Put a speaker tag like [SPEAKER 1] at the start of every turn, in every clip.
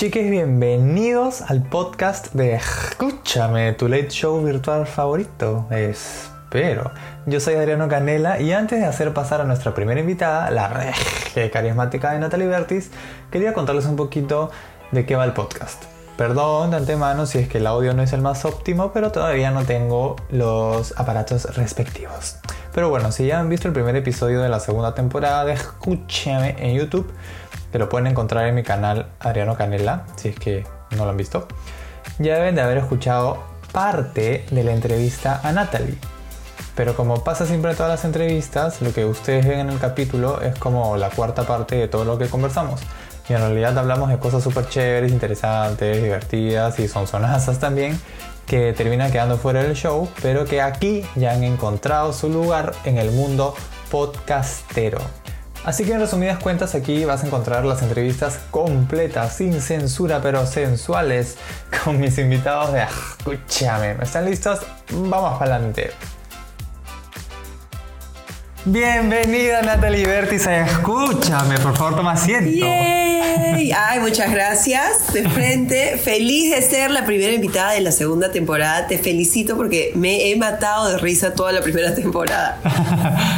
[SPEAKER 1] Chiques, bienvenidos al podcast de Escúchame, tu late show virtual favorito. Espero. Yo soy Adriano Canela y antes de hacer pasar a nuestra primera invitada, la regia carismática de Natalie Bertis, quería contarles un poquito de qué va el podcast. Perdón de antemano si es que el audio no es el más óptimo, pero todavía no tengo los aparatos respectivos. Pero bueno, si ya han visto el primer episodio de la segunda temporada de Escúchame en YouTube, que lo pueden encontrar en mi canal Adriano Canela, si es que no lo han visto, ya deben de haber escuchado parte de la entrevista a Natalie. Pero como pasa siempre en todas las entrevistas, lo que ustedes ven en el capítulo es como la cuarta parte de todo lo que conversamos. Y en realidad hablamos de cosas súper chéveres, interesantes, divertidas y sonsonazas también, que terminan quedando fuera del show, pero que aquí ya han encontrado su lugar en el mundo podcastero. Así que en resumidas cuentas aquí vas a encontrar las entrevistas completas, sin censura pero sensuales, con mis invitados de Escúchame. ¿Están listos? Vamos para adelante. Bienvenida Natalie Bertis Escúchame, por favor toma asiento.
[SPEAKER 2] Yay. Ay, muchas gracias. De frente, feliz de ser la primera invitada de la segunda temporada. Te felicito porque me he matado de risa toda la primera temporada.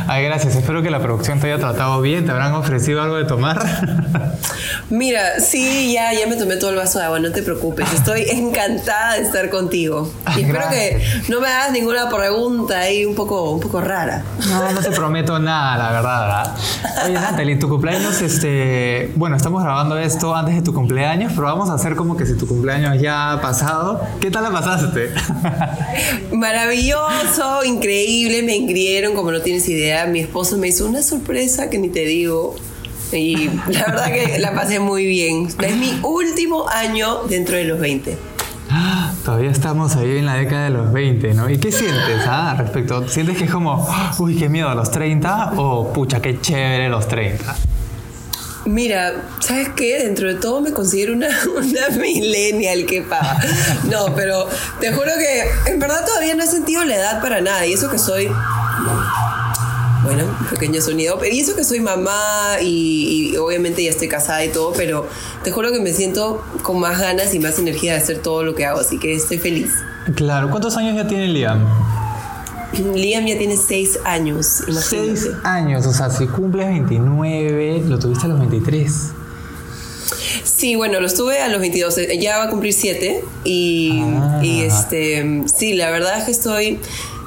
[SPEAKER 1] Ay, gracias. Espero que la producción te haya tratado bien. ¿Te habrán ofrecido algo de tomar?
[SPEAKER 2] Mira, sí, ya, ya me tomé todo el vaso de agua, no te preocupes. Estoy encantada de estar contigo. Y espero que no me hagas ninguna pregunta ahí un poco, un poco rara.
[SPEAKER 1] No, no te prometo nada, la verdad. Oye, Natalie, tu cumpleaños, este. Bueno, estamos grabando esto antes de tu cumpleaños, pero vamos a hacer como que si tu cumpleaños ya ha pasado. ¿Qué tal la pasaste?
[SPEAKER 2] Maravilloso, increíble, me engrieron como no tienes idea. Mi esposo me hizo una sorpresa que ni te digo. Y la verdad que la pasé muy bien. Es mi último año dentro de los 20.
[SPEAKER 1] Todavía estamos ahí en la década de los 20, ¿no? ¿Y qué sientes ah, respecto? ¿Sientes que es como, uy, qué miedo a los 30 o pucha, qué chévere los 30?
[SPEAKER 2] Mira, ¿sabes qué? Dentro de todo me considero una, una millennial que paga. No, pero te juro que en verdad todavía no he sentido la edad para nada. Y eso que soy bueno, pequeño sonido. Y eso que soy mamá y, obviamente ya estoy casada y todo, pero te juro que me siento con más ganas y más energía de hacer todo lo que hago, así que estoy feliz.
[SPEAKER 1] Claro, ¿cuántos años ya tiene Liam?
[SPEAKER 2] Liam ya tiene 6 años,
[SPEAKER 1] imagínate. 6 años, o sea, si cumples 29, lo tuviste a los 23.
[SPEAKER 2] Sí, bueno, lo estuve a los 22, ya va a cumplir 7 y, ah. y este, sí, la verdad es que estoy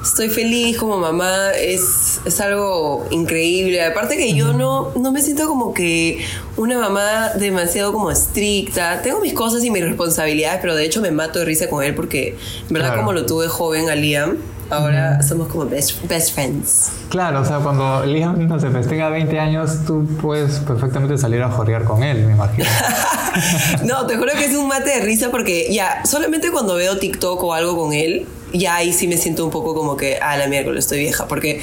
[SPEAKER 2] estoy feliz como mamá, es, es algo increíble. Aparte que yo no, no me siento como que una mamá demasiado como estricta. Tengo mis cosas y mis responsabilidades, pero de hecho me mato de risa con él porque, en verdad, como lo tuve joven a Liam, ahora somos como best, best, friends.
[SPEAKER 1] Claro, o sea, cuando Liam, no sé, pues tenga 20 años, tú puedes perfectamente salir a jorrear con él, me imagino.
[SPEAKER 2] no, te juro que es un mate de risa porque ya, solamente cuando veo TikTok o algo con él, ya ahí sí me siento un poco como que, ah, la miércoles estoy vieja, porque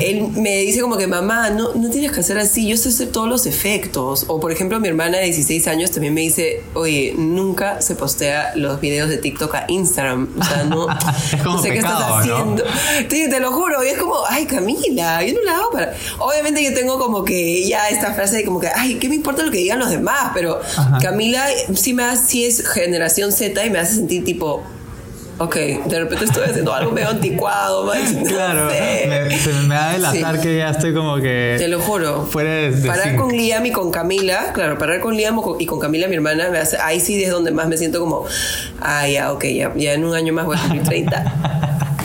[SPEAKER 2] él me dice como que, mamá, no, no tienes que hacer así, yo sé hacer todos los efectos. O por ejemplo, mi hermana de 16 años también me dice, oye, nunca se postea los videos de TikTok a Instagram. O sea, no, no sé qué estás haciendo. te lo juro, y es como, ay, Camila, yo no la hago para... Obviamente yo tengo como que ya esta frase de como que, ay, ¿qué me importa lo que digan los demás? Pero Camila sí me hace, sí es generación Z y me hace sentir tipo, ok, de repente estoy haciendo algo medio anticuado,
[SPEAKER 1] Claro, me, se me va a delatar que ya estoy como que.
[SPEAKER 2] Te lo juro.
[SPEAKER 1] Fuera
[SPEAKER 2] Parar con Liam y con Camila, claro, parar con Liam y con Camila, mi hermana, me hace, ahí sí es donde más me siento como, ah, ya, ok, ya, ya en un año más voy a cumplir 30.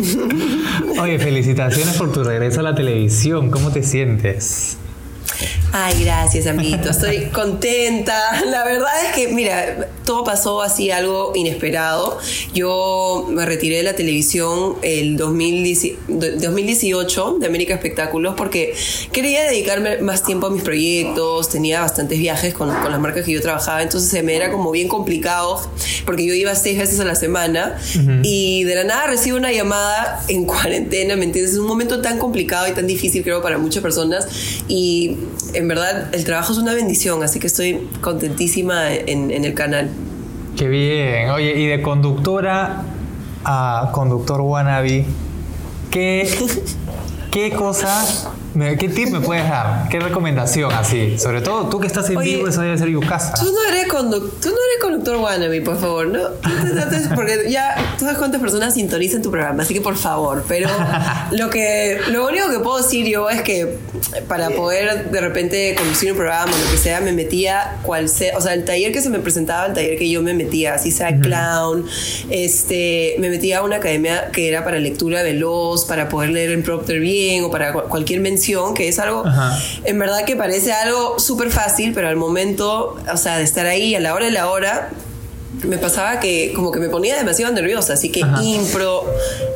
[SPEAKER 1] Oye, felicitaciones por tu regreso a la televisión. ¿Cómo te sientes?
[SPEAKER 2] Ay, gracias, amiguito. Estoy contenta. La verdad es que, mira, todo pasó así, algo inesperado. Yo me retiré de la televisión el 2018 de América Espectáculos porque quería dedicarme más tiempo a mis proyectos. Tenía bastantes viajes con, las marcas que yo trabajaba, entonces se me era como bien complicado porque yo iba seis veces a la semana y de la nada recibo una llamada en cuarentena, ¿me entiendes? Es un momento tan complicado y tan difícil, creo, para muchas personas. Y en verdad el trabajo es una bendición, así que estoy contentísima en, el canal.
[SPEAKER 1] Qué bien. Oye, y de conductora a conductor wannabe, ¿qué, qué cosa ¿Qué tip me puedes dar? ¿Qué recomendación así? Sobre todo tú que estás en
[SPEAKER 2] Oye,
[SPEAKER 1] vivo, eso debe ser yucasa.
[SPEAKER 2] Tú no eres conductor, tú no eres conductor wannabe, por favor, ¿no? Porque ya tú sabes cuántas personas sintonizan tu programa, así que por favor. Pero lo que, lo único que puedo decir yo es que para poder de repente conducir un programa o lo que sea, me metía cual sea, o sea, el taller que se me presentaba, el taller que yo me metía, así sea clown, este, me metía a una academia que era para lectura veloz, para poder leer en prompter bien o para cu- cualquier que es algo,
[SPEAKER 1] Ajá.
[SPEAKER 2] en verdad que parece algo súper fácil, pero al momento, o sea, de estar ahí a la hora de la hora, me pasaba que como que me ponía demasiado nerviosa, así que
[SPEAKER 1] Ajá.
[SPEAKER 2] impro,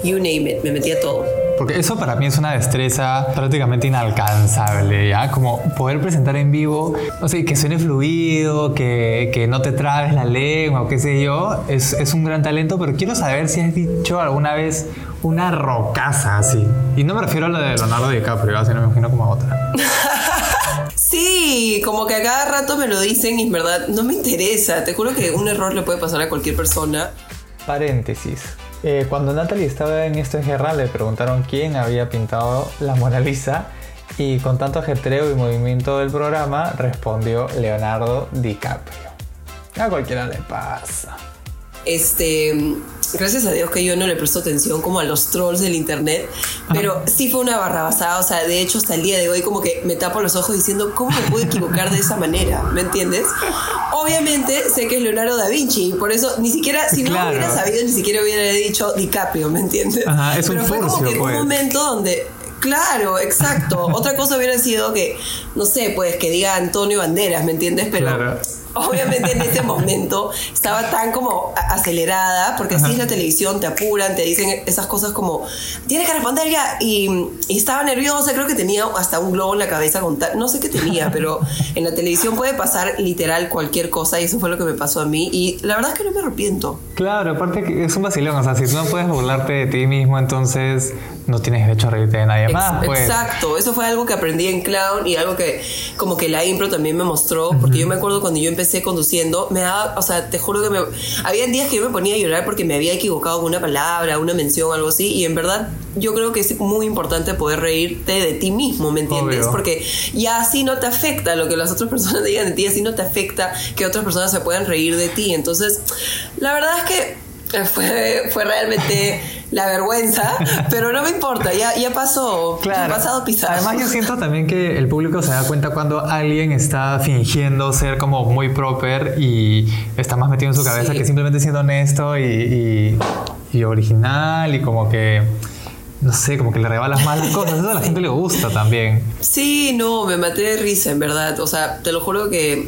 [SPEAKER 2] you name it, me metía todo.
[SPEAKER 1] Porque eso para mí es una destreza prácticamente inalcanzable, ¿ya? Como poder presentar en vivo, no sé, que suene fluido, que, que no te trabes la lengua o qué sé yo, es, es un gran talento, pero quiero saber si has dicho alguna vez una rocaza así. Y no me refiero a la de Leonardo DiCaprio, ¿ah? sino me imagino como a otra.
[SPEAKER 2] Sí, como que a cada rato me lo dicen y en verdad no me interesa. Te juro que un error le puede pasar a cualquier persona.
[SPEAKER 1] Paréntesis. Eh, cuando Natalie estaba en esta guerra le preguntaron quién había pintado la Mona Lisa y con tanto ajetreo y movimiento del programa respondió Leonardo DiCaprio. A cualquiera le pasa.
[SPEAKER 2] Este, gracias a Dios que yo no le presto atención como a los trolls del internet, pero sí fue una barrabasada, o sea, de hecho hasta el día de hoy como que me tapo los ojos diciendo, ¿cómo me pude equivocar de esa manera? ¿Me entiendes? Obviamente sé que es Leonardo da Vinci, por eso ni siquiera, si no
[SPEAKER 1] Claro.
[SPEAKER 2] hubiera sabido, ni siquiera hubiera dicho DiCaprio, ¿me entiendes?
[SPEAKER 1] Ajá, es un
[SPEAKER 2] pero fue como que
[SPEAKER 1] pues.
[SPEAKER 2] un momento donde... Claro, exacto. Otra cosa hubiera sido que, no sé, pues que diga Antonio Banderas, ¿me entiendes? Pero
[SPEAKER 1] Claro.
[SPEAKER 2] Obviamente en ese momento estaba tan como acelerada, porque así es la televisión, te apuran, te dicen esas cosas como, tienes que responder ya, y, y estaba nerviosa, creo que tenía hasta un globo en la cabeza con tal, no sé qué tenía, pero en la televisión puede pasar literal cualquier cosa, y eso fue lo que me pasó a mí, y la verdad es que no me arrepiento.
[SPEAKER 1] Claro, aparte que es un vacilón, o sea, si tú no puedes burlarte de ti mismo, entonces no tienes derecho a reírte de nadie más, pues.
[SPEAKER 2] Exacto, eso fue algo que aprendí en Clown y algo que como que la impro también me mostró, porque yo me acuerdo cuando yo empecé conduciendo, me daba, o sea, te juro que me... Había días que yo me ponía a llorar porque me había equivocado con una palabra, una mención, algo así, y en verdad yo creo que es muy importante poder reírte de ti mismo, ¿me entiendes?
[SPEAKER 1] Obvio.
[SPEAKER 2] Porque ya así no te afecta lo que las otras personas digan de ti, así no te afecta que otras personas se puedan reír de ti. Entonces, la verdad es que fue, fue realmente la vergüenza, pero no me importa, ya, ya pasó,
[SPEAKER 1] Claro.
[SPEAKER 2] pasado pisado.
[SPEAKER 1] Además, yo siento también que el público se da cuenta cuando alguien está fingiendo ser como muy proper y está más metido en su cabeza
[SPEAKER 2] Sí.
[SPEAKER 1] que simplemente siendo honesto y, y- y original y como que, no sé, como que le rebalas más las cosas. Eso a la gente le gusta también.
[SPEAKER 2] Sí, no, me maté de risa, en verdad. O sea, te lo juro que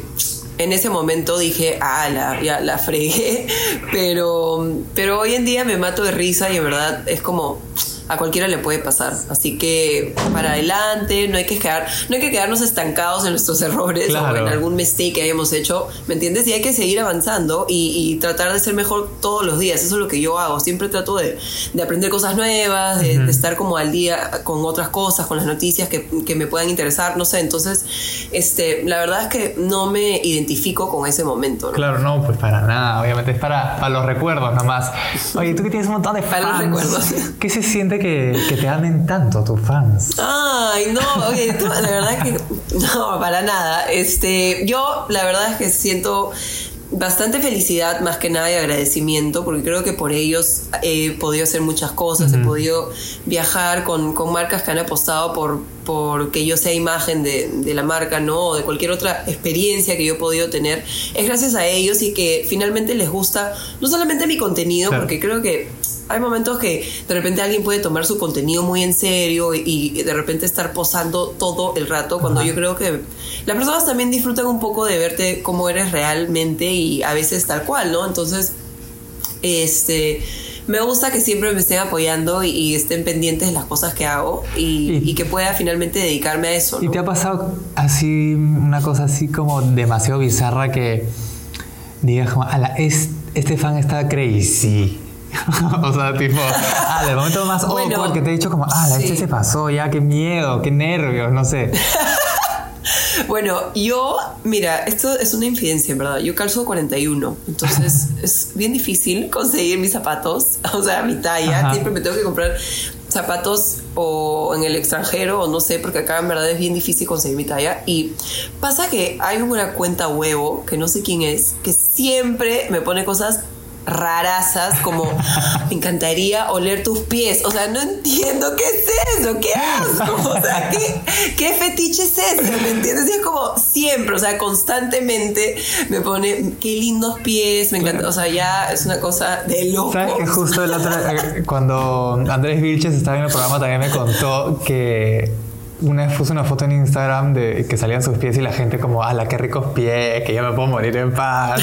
[SPEAKER 2] en ese momento dije, ah, la, ya la fregué. Pero, pero hoy en día me mato de risa y en verdad es como a cualquiera le puede pasar. Así que para adelante, no hay que quedar, no hay que quedarnos estancados en nuestros errores
[SPEAKER 1] Claro.
[SPEAKER 2] o en algún mistake que hayamos hecho, ¿me entiendes? Y hay que seguir avanzando y, y tratar de ser mejor todos los días. Eso es lo que yo hago. Siempre trato de, de aprender cosas nuevas, de, de estar como al día con otras cosas, con las noticias que, que me puedan interesar, no sé. Entonces, este, la verdad es que no me identifico con ese momento. ¿no?
[SPEAKER 1] Claro, no, pues para nada. Obviamente es para, para los recuerdos nomás. Oye, tú que tienes un montón de
[SPEAKER 2] Para los
[SPEAKER 1] fans.
[SPEAKER 2] recuerdos.
[SPEAKER 1] ¿Qué se siente que, que te amen tanto tus fans?
[SPEAKER 2] Ay, no, oye, tú, la verdad que no, para nada. Este, yo la verdad es que siento bastante felicidad más que nada y agradecimiento porque creo que por ellos he podido hacer muchas cosas, he podido viajar con, con marcas que han apostado por, por que yo sea imagen de, de la marca, ¿no? O de cualquier otra experiencia que yo he podido tener. Es gracias a ellos y que finalmente les gusta no solamente mi contenido,
[SPEAKER 1] Claro.
[SPEAKER 2] porque creo que hay momentos que de repente alguien puede tomar su contenido muy en serio y, y de repente estar posando todo el rato, cuando yo creo que las personas también disfrutan un poco de verte como eres realmente y a veces tal cual, ¿no? Entonces, este... Me gusta que siempre me estén apoyando y, y estén pendientes de las cosas que hago y,
[SPEAKER 1] Y-
[SPEAKER 2] y que pueda finalmente dedicarme a eso.
[SPEAKER 1] ¿Y te ha pasado así, una cosa así como demasiado bizarra que digas como, ala, es, este fan está crazy? o sea, tipo, ah, el momento más
[SPEAKER 2] Bueno,
[SPEAKER 1] awkward que te he dicho como, ah, este
[SPEAKER 2] sí.
[SPEAKER 1] se pasó ya, qué miedo, qué nervios, no sé.
[SPEAKER 2] Bueno, yo, mira, esto es una infidencia, en verdad. Yo calzo 41, entonces es bien difícil conseguir mis zapatos, o sea, mi talla.
[SPEAKER 1] Ajá.
[SPEAKER 2] Siempre me tengo que comprar zapatos o en el extranjero, o no sé, porque acá en verdad es bien difícil conseguir mi talla. Y pasa que hay una cuenta huevo, que no sé quién es, que siempre me pone cosas rarazas como me encantaría oler tus pies. O sea, no entiendo qué es eso, qué asco. O sea, ¿qué, qué fetiche es ese? ¿Me entiendes? Y es como siempre, o sea, constantemente me pone qué lindos pies, me encanta. O sea, ya es una cosa de loco.
[SPEAKER 1] ¿Sabes que justo el otro, eh, cuando Andrés Vilches estaba en el programa también me contó que una vez una foto en Instagram de que salían sus pies y la gente como, ¡ala, qué ricos pies! Que ya me puedo morir en paz.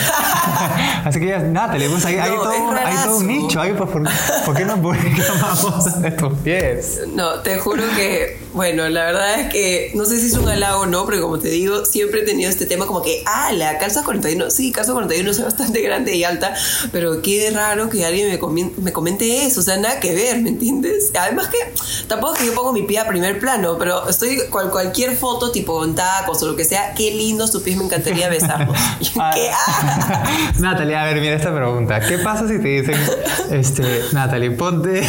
[SPEAKER 1] Así que ya, Natalie, hay, hay,
[SPEAKER 2] No,
[SPEAKER 1] todo,
[SPEAKER 2] es
[SPEAKER 1] hay todo un nicho. Hay, pues, ¿por, ¿por qué no publicamos de tus pies?
[SPEAKER 2] No, te juro que, bueno, la verdad es que no sé si es un halago o no, pero como te digo, siempre he tenido este tema como que, ah, la calza 41, sí, calza 41 soy bastante grande y alta, pero qué raro que alguien me, comien- me comente eso, o sea, nada que ver, ¿me entiendes? Además que tampoco es que yo pongo mi pie a primer plano, pero estoy cual, cualquier foto tipo en tacos o lo que sea, qué lindos tus pies, me encantaría yo, ¿Qué? Ah.
[SPEAKER 1] Natalie, a ver, mira esta pregunta. ¿Qué pasa si te dicen, este, Natalie, ponte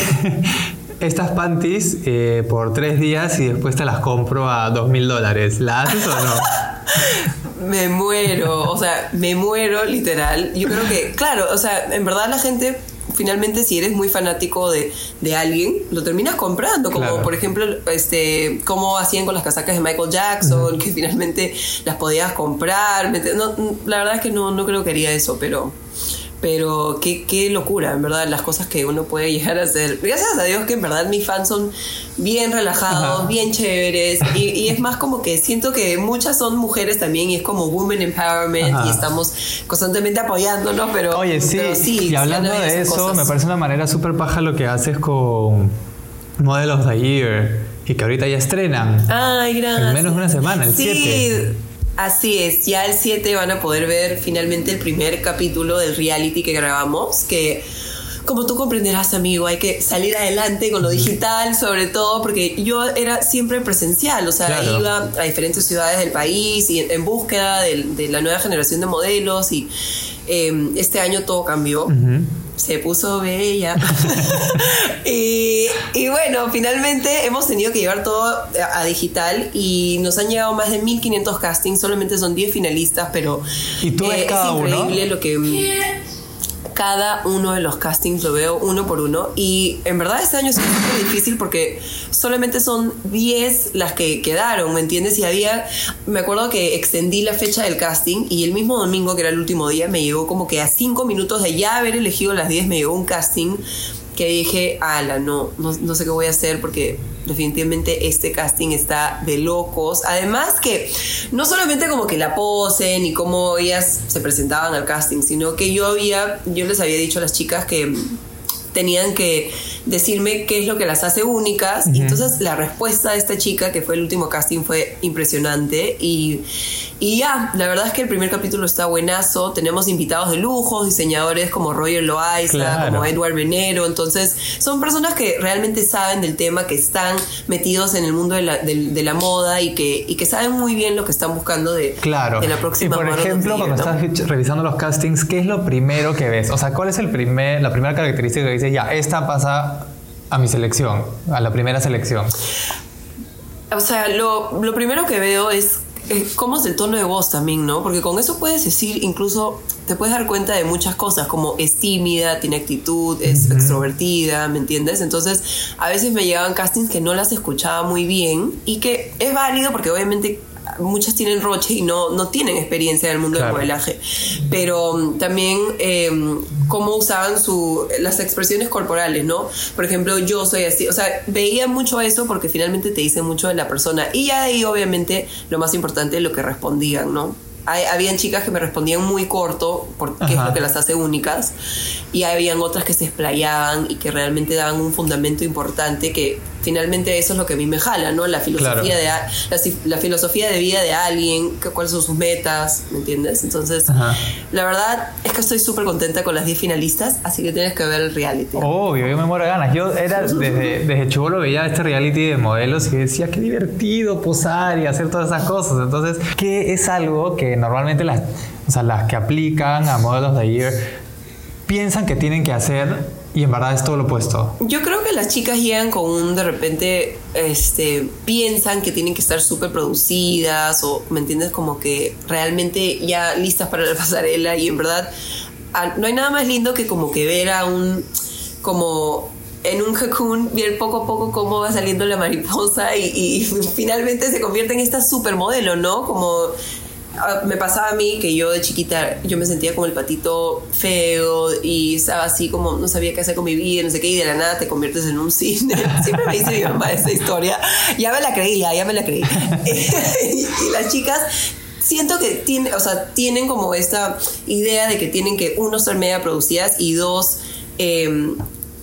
[SPEAKER 1] estas panties eh, por tres días y después te las compro a dos mil dólares? ¿La haces o no?
[SPEAKER 2] Me muero, o sea, me muero literal. Yo creo que, claro, o sea, en verdad la gente, finalmente, si eres muy fanático de, de alguien, lo terminas comprando. Como
[SPEAKER 1] Claro.
[SPEAKER 2] por ejemplo, este, cómo hacían con las casacas de Michael Jackson, que finalmente las podías comprar. ¿me ent- no, la verdad es que no, no creo que haría eso, pero. Pero qué, qué locura, en verdad, las cosas que uno puede llegar a hacer. Gracias a Dios que en verdad mis fans son bien relajados,
[SPEAKER 1] Ajá.
[SPEAKER 2] bien chéveres. Y, y es más como que siento que muchas son mujeres también y es como women empowerment
[SPEAKER 1] Ajá.
[SPEAKER 2] y estamos constantemente apoyándonos, pero,
[SPEAKER 1] Oye, sí,
[SPEAKER 2] pero sí,
[SPEAKER 1] y
[SPEAKER 2] sí
[SPEAKER 1] hablando de eso,
[SPEAKER 2] cosas.
[SPEAKER 1] me parece una manera súper paja lo que haces con Model of the Year y que ahorita ya estrenan.
[SPEAKER 2] Ay, gracias.
[SPEAKER 1] En menos de una semana, el
[SPEAKER 2] sí,
[SPEAKER 1] 7.
[SPEAKER 2] Así es, ya el 7 van a poder ver finalmente el primer capítulo del reality que grabamos, que como tú comprenderás, amigo, hay que salir adelante con lo digital, sobre todo porque yo era siempre presencial, o sea,
[SPEAKER 1] Claro.
[SPEAKER 2] iba a diferentes ciudades del país y en, en búsqueda del- de, la nueva generación de modelos y eh, este año todo cambió. Se puso bella. y, y bueno, finalmente hemos tenido que llevar todo a, a digital y nos han llegado más de 1500 castings, solamente son 10 finalistas, pero
[SPEAKER 1] ¿Y tú ves
[SPEAKER 2] eh,
[SPEAKER 1] cada
[SPEAKER 2] es
[SPEAKER 1] uno?
[SPEAKER 2] increíble lo que mm, cada uno de los castings lo veo uno por uno y en verdad este año es súper difícil porque solamente son 10 las que quedaron, ¿me entiendes? Y había, me acuerdo que extendí la fecha del casting y el mismo domingo, que era el último día, me llegó como que a 5 minutos de ya haber elegido las 10, me llegó un casting que dije, ala, no, no, no sé qué voy a hacer porque definitivamente este casting está de locos. Además que no solamente como que la posen y cómo ellas se presentaban al casting, sino que yo había, yo les había dicho a las chicas que tenían que decirme qué es lo que las hace únicas. Entonces la respuesta de esta chica, que fue el último casting, fue impresionante. Y, y ya, la verdad es que el primer capítulo está buenazo. Tenemos invitados de lujo, diseñadores como Roger Loaiza,
[SPEAKER 1] Claro.
[SPEAKER 2] como Edward Venero. Entonces, son personas que realmente saben del tema, que están metidos en el mundo de la, de la moda y que, y que saben muy bien lo que están buscando de,
[SPEAKER 1] Claro.
[SPEAKER 2] de la
[SPEAKER 1] y
[SPEAKER 2] próxima
[SPEAKER 1] por
[SPEAKER 2] of the
[SPEAKER 1] ejemplo, cuando
[SPEAKER 2] ¿no?
[SPEAKER 1] estás revisando los castings, ¿qué es lo primero que ves? O sea, ¿cuál es el primer, la primera característica que dices, ya, esta pasa a mi selección, a la primera selección?
[SPEAKER 2] O sea, lo, lo primero que veo es eh, cómo es el tono de voz también, ¿no? Porque con eso puedes decir, incluso te puedes dar cuenta de muchas cosas, como es tímida, tiene actitud, es extrovertida, ¿me entiendes? Entonces, a veces me llegaban castings que no las escuchaba muy bien y que es válido porque obviamente muchas tienen roche y no, no tienen experiencia en el mundo
[SPEAKER 1] Claro.
[SPEAKER 2] del modelaje. Pero mm, también eh, cómo usaban su, las expresiones corporales, ¿no? Por ejemplo, yo soy así. O sea, veía mucho eso porque finalmente te dice mucho de la persona. Y ya de ahí, obviamente, lo más importante, lo que respondían, ¿no? Hay- habían chicas que me respondían muy corto porque es lo que las hace únicas y habían otras que se explayaban y que realmente daban un fundamento importante que finalmente eso es lo que a mí me jala, ¿no? La filosofía,
[SPEAKER 1] Claro.
[SPEAKER 2] de, la, filosofía de vida de alguien, que- cuáles son sus metas, ¿me entiendes? Entonces,
[SPEAKER 1] Ajá.
[SPEAKER 2] la verdad es que estoy súper contenta con las 10 finalistas, así que tienes que ver el reality.
[SPEAKER 1] Obvio, yo me muero de ganas. Yo era desde, desde chivolo veía este reality de modelos y decía qué divertido posar y hacer todas esas cosas. Entonces, ¿qué es algo que normalmente las, o sea, las que aplican a Model of the Year piensan que tienen que hacer y en verdad es todo lo opuesto.
[SPEAKER 2] Yo creo que las chicas llegan con un, de repente, este, piensan que tienen que estar súper producidas o, ¿me entiendes? Como que realmente ya listas para la pasarela y en verdad no hay nada más lindo que como que ver a un, como en un cocoon, ver poco a poco cómo va saliendo la mariposa y, y finalmente se convierte en esta supermodelo, ¿no? Como me pasaba a mí que yo de chiquita yo me sentía como el patito feo y estaba así como no sabía qué hacer con mi vida, no sé qué, y de la nada te conviertes en un cine. Siempre me dice mi mamá esa historia. Ya me la creí, ya, me la creí. y, las chicas siento que tienen, o sea, tienen como esta idea de que tienen que, uno, ser media producidas y dos, eh,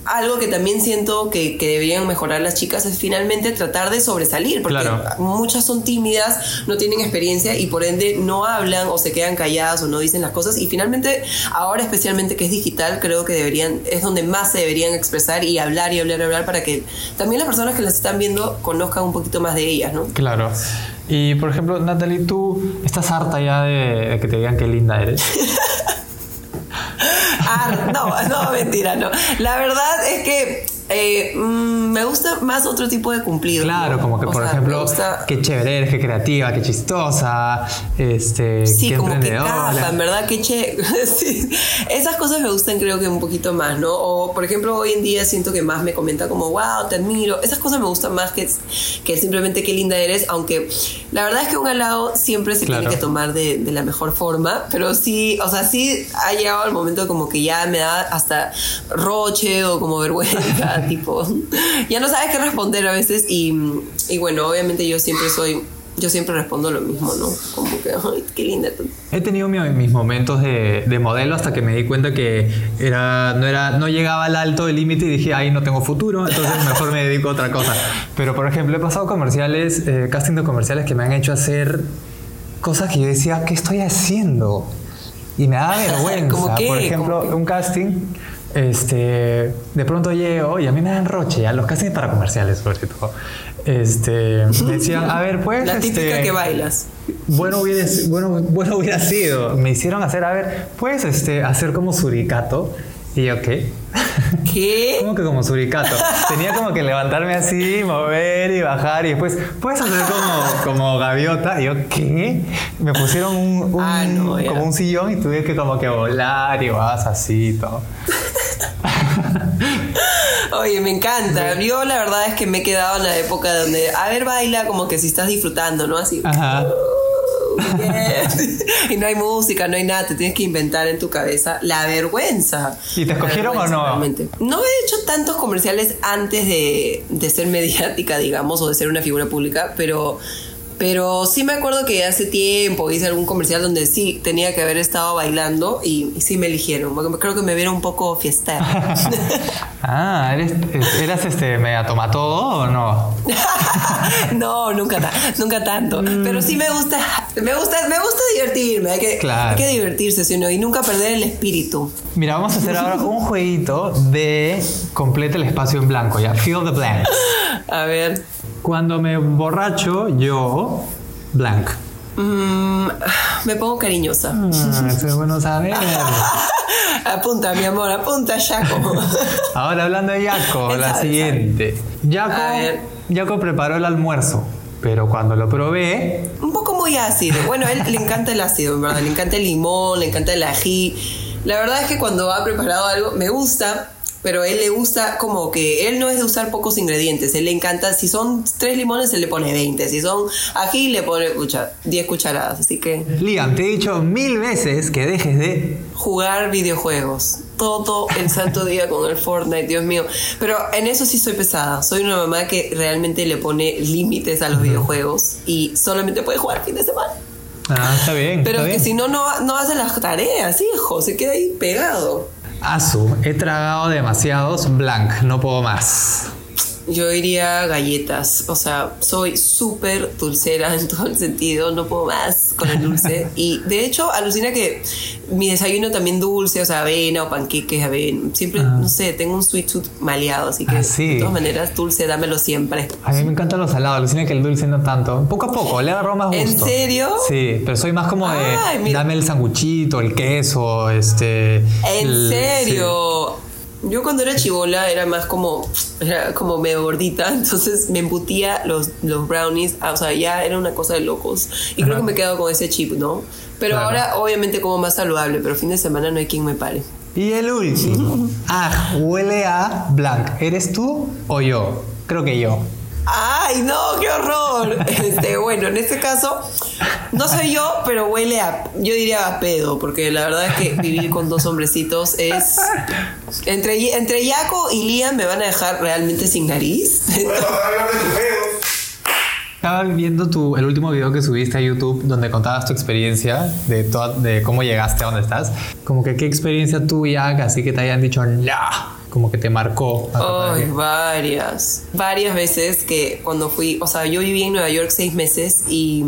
[SPEAKER 2] algo que también siento que, deberían mejorar las chicas es finalmente tratar de sobresalir, porque muchas son tímidas, no tienen experiencia y por ende no hablan o se quedan calladas o no dicen las cosas y finalmente ahora especialmente que es digital creo que deberían es donde más se deberían expresar y hablar y hablar y hablar para que también las personas que las están viendo conozcan un poquito más de ellas, ¿no?
[SPEAKER 1] Claro. Y por ejemplo, Natalie, tú estás harta ya de, de que te digan qué linda eres.
[SPEAKER 2] Ah, no, mentira, no. La verdad es que eh, mm, me gusta más otro tipo de cumplido.
[SPEAKER 1] Claro, como que, por ejemplo, qué chévere eres, qué creativa, qué chistosa, este,
[SPEAKER 2] sí, qué como que capa, en verdad, qué che... Esas cosas me gustan creo que un poquito más, ¿no? O, por ejemplo, hoy en día siento que más me comenta como, wow, te admiro. Esas cosas me gustan más que, que simplemente qué linda eres, aunque la verdad es que un halado siempre se tiene que tomar de, de la mejor forma, pero sí, o sea, sí ha llegado el momento como que ya me da hasta roche o como vergüenza tipo, ya no sabes qué responder a veces y, y bueno, obviamente yo siempre soy yo siempre respondo lo mismo, ¿no? Como que, ay, qué linda.
[SPEAKER 1] He tenido mis momentos de, de, modelo hasta que me di cuenta que era, no, era, no llegaba al alto del límite y dije, ay, no tengo futuro, entonces mejor me dedico a otra cosa. Pero, por ejemplo, he pasado comerciales, eh, casting de comerciales que me han hecho hacer cosas que yo decía, ¿qué estoy haciendo? Y me da vergüenza. Por ejemplo, un casting este, de pronto llego y a mí me dan roche, ya los casi para comerciales, sobre todo. Este, decían, a ver, pues.
[SPEAKER 2] La típica
[SPEAKER 1] este,
[SPEAKER 2] que bailas.
[SPEAKER 1] Bueno hubiera, bueno, bueno hubiera sido. Me hicieron hacer, a ver, puedes este, hacer como suricato. Y yo, ¿qué?
[SPEAKER 2] ¿Qué?
[SPEAKER 1] como que como suricato. Tenía como que levantarme así, mover y bajar y después, puedes hacer como, como gaviota. Y yo, ¿qué? Me pusieron un, ah, como un sillón y tuve que como que volar y vas así y todo.
[SPEAKER 2] Oye, me encanta. Yo la verdad es que me he quedado en la época donde, a ver, baila como que si estás disfrutando, ¿no? Así. Ajá. y no hay música, no hay nada, te tienes que inventar en tu cabeza la vergüenza.
[SPEAKER 1] ¿Y te escogieron o no?
[SPEAKER 2] No he hecho tantos comerciales antes de, de ser mediática, digamos, o de ser una figura pública, pero pero sí me acuerdo que hace tiempo hice algún comercial donde sí tenía que haber estado bailando y, sí me eligieron. Creo que me vieron un poco fiestera.
[SPEAKER 1] ah, ¿eres, ¿eras este mega todo o no?
[SPEAKER 2] no, nunca, nunca tanto. Mm. Pero sí me gusta, me gusta, me gusta divertirme. Hay que, hay que divertirse, ¿sí, no? Y nunca perder el espíritu.
[SPEAKER 1] Mira, vamos a hacer ahora un jueguito de complete el espacio en blanco, ya. Fill the blanks.
[SPEAKER 2] A ver.
[SPEAKER 1] Cuando me borracho, yo, blank.
[SPEAKER 2] Mm, me pongo cariñosa.
[SPEAKER 1] Ah, eso es bueno saber.
[SPEAKER 2] apunta, mi amor, apunta, Jaco.
[SPEAKER 1] Ahora hablando de Jaco, la siguiente. Jaco, preparó el almuerzo, pero cuando lo probé.
[SPEAKER 2] Un poco muy ácido. Bueno, a él le encanta el ácido, ¿verdad? Le encanta el limón, le encanta el ají. La verdad es que cuando ha preparado algo, me gusta, pero él le gusta como que él no es de usar pocos ingredientes, él le encanta, si son tres limones, se le pone 20, si son ají, le pone 10 cucharadas, así que...
[SPEAKER 1] Liam, te he dicho mil veces que dejes de...
[SPEAKER 2] Jugar videojuegos, todo el santo día con el Fortnite, Dios mío. Pero en eso sí soy pesada, soy una mamá que realmente le pone límites a los videojuegos y solamente puede jugar fin de semana.
[SPEAKER 1] Ah, está bien.
[SPEAKER 2] Pero
[SPEAKER 1] que
[SPEAKER 2] si no, no, no hace las tareas, hijo, se queda ahí pegado.
[SPEAKER 1] Asu, he tragado demasiados. Blanc, no puedo más.
[SPEAKER 2] Yo diría galletas, o sea, soy súper dulcera en todo el sentido, no puedo más con el dulce. y de hecho, alucina que mi desayuno también dulce, o sea, avena o panqueques, avena. Siempre, ah. no sé, tengo un sweet tooth maleado, así que ah, de todas maneras, dulce, dámelo siempre.
[SPEAKER 1] A mí me encantan los salados, alucina que el dulce no tanto. Poco a poco, le agarro más gusto.
[SPEAKER 2] ¿En serio?
[SPEAKER 1] Sí, pero soy más como de dame el sanguchito, el queso, este.
[SPEAKER 2] ¿En serio? Yo cuando era chivola era más como, era como medio gordita, entonces me embutía los, los brownies, ah, o sea, ya era una cosa de locos. Y creo que me he quedado con ese chip, ¿no? Pero
[SPEAKER 1] Claro.
[SPEAKER 2] ahora obviamente como más saludable, pero fin de semana no hay quien me pare.
[SPEAKER 1] Y el último. Ah, huele a blanc. ¿Eres tú o yo? Creo que yo.
[SPEAKER 2] ¡Ay, no! ¡Qué horror! Este, bueno, en este caso, no soy yo, pero huele a. Yo diría a pedo, porque la verdad es que vivir con dos hombrecitos es. Entre, entre Yaco y Liam me van a dejar realmente sin nariz.
[SPEAKER 1] Estaba viendo tu, el último video que subiste a YouTube donde contabas tu experiencia de, toda- de cómo llegaste a donde estás. Como que qué experiencia tuya, así que te hayan dicho no, como que te marcó.
[SPEAKER 2] Ay, varias. Varias veces que cuando fui. O sea, yo viví en Nueva York seis meses y.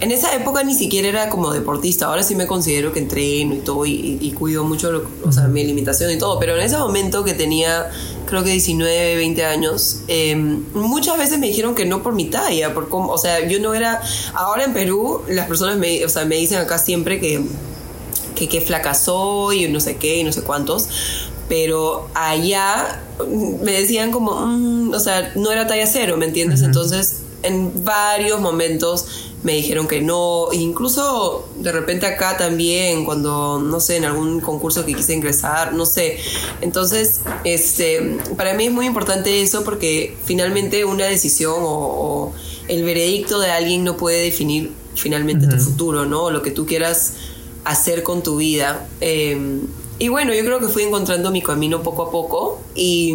[SPEAKER 2] En esa época ni siquiera era como deportista, ahora sí me considero que entreno y todo y, y cuido mucho lo- o sea, mi alimentación y todo, pero en ese momento que tenía creo que 19, 20 años, eh, muchas veces me dijeron que no por mi talla, por cómo, o sea, yo no era, ahora en Perú las personas me, o sea, me dicen acá siempre que, que qué flaca soy y no sé qué y no sé cuántos, pero allá me decían como, mm, o sea, no era talla cero, ¿me entiendes? Entonces, en varios momentos me dijeron que no, incluso de repente acá también, cuando, no sé, en algún concurso que quise ingresar, no sé. Entonces, este, para mí es muy importante eso porque finalmente una decisión o, o el veredicto de alguien no puede definir finalmente tu futuro, ¿no? Lo que tú quieras hacer con tu vida. Eh, y bueno, yo creo que fui encontrando mi camino poco a poco y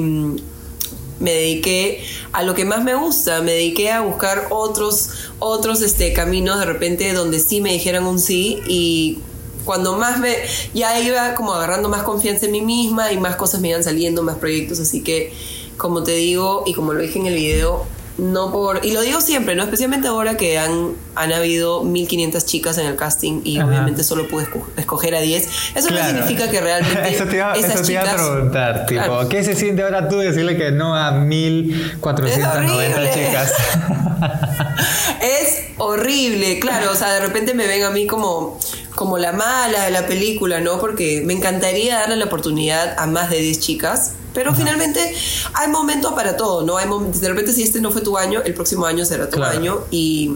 [SPEAKER 2] me dediqué a lo que más me gusta, me dediqué a buscar otros, otros este, caminos de repente donde sí me dijeran un sí y cuando más me, ya iba como agarrando más confianza en mí misma y más cosas me iban saliendo, más proyectos, así que como te digo y como lo dije en el video, no por, y lo digo siempre, ¿no? Especialmente ahora que han, han habido 1500 chicas en el casting y
[SPEAKER 1] Ajá.
[SPEAKER 2] obviamente solo pude esco- escoger a 10. Eso
[SPEAKER 1] Claro.
[SPEAKER 2] no significa que realmente
[SPEAKER 1] Eso te iba,
[SPEAKER 2] esas
[SPEAKER 1] eso te iba a preguntar, tipo,
[SPEAKER 2] Claro.
[SPEAKER 1] ¿qué se siente ahora tú decirle que no a 1490
[SPEAKER 2] Es horrible.
[SPEAKER 1] chicas?
[SPEAKER 2] Es horrible, claro, o sea, de repente me ven a mí como, como la mala de la película, ¿no? Porque me encantaría darle la oportunidad a más de 10 chicas, pero finalmente hay momentos para todo, ¿no? Hay de repente si este no fue tu año, el próximo año será tu
[SPEAKER 1] Claro.
[SPEAKER 2] año y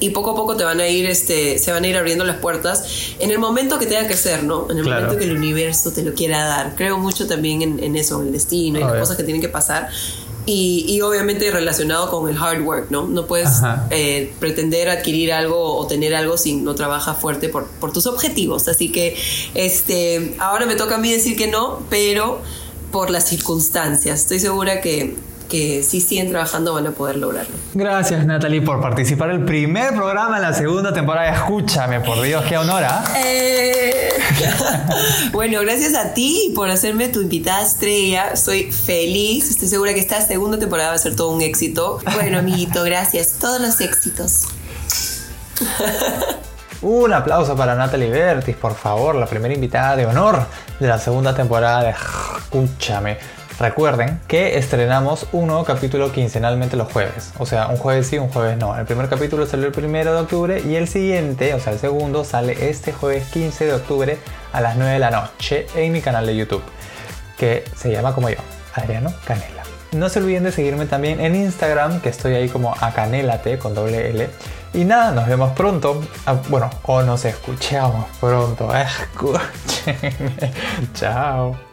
[SPEAKER 2] y poco a poco te van a ir este se van a ir abriendo las puertas en el momento que tenga que ser no en el
[SPEAKER 1] Claro.
[SPEAKER 2] momento que el universo te lo quiera dar creo mucho también en, en eso en el destino y las cosas que tienen que pasar y, y obviamente relacionado con el hard work no no puedes
[SPEAKER 1] Ajá.
[SPEAKER 2] eh, pretender adquirir algo o tener algo si no trabajas fuerte por, por tus objetivos así que este ahora me toca a mí decir que no pero por las circunstancias estoy segura que que si siguen trabajando van a poder lograrlo
[SPEAKER 1] Gracias Natalie por participar en el primer programa en la segunda temporada. Escúchame, por Dios, qué honor, ¿ah?
[SPEAKER 2] Eh. bueno, gracias a ti por hacerme tu invitada estrella. Soy feliz. Estoy segura que esta segunda temporada va a ser todo un éxito. Bueno, amiguito, gracias. Todos los éxitos.
[SPEAKER 1] Un aplauso para Natalie Bertis, por favor, la primera invitada de honor de la segunda temporada de Escúchame. Recuerden que estrenamos un nuevo capítulo quincenalmente los jueves. O sea, un jueves sí, un jueves no. El primer capítulo salió el primero de octubre y el siguiente, o sea, el segundo, sale este jueves 15 de octubre a las 9 de la noche en mi canal de YouTube, que se llama como yo, Adriano Canela. No se olviden de seguirme también en Instagram, que estoy ahí como acanelate con doble L. Y nada, nos vemos pronto. Ah, bueno, o nos escuchamos pronto. Escúchenme. Chao.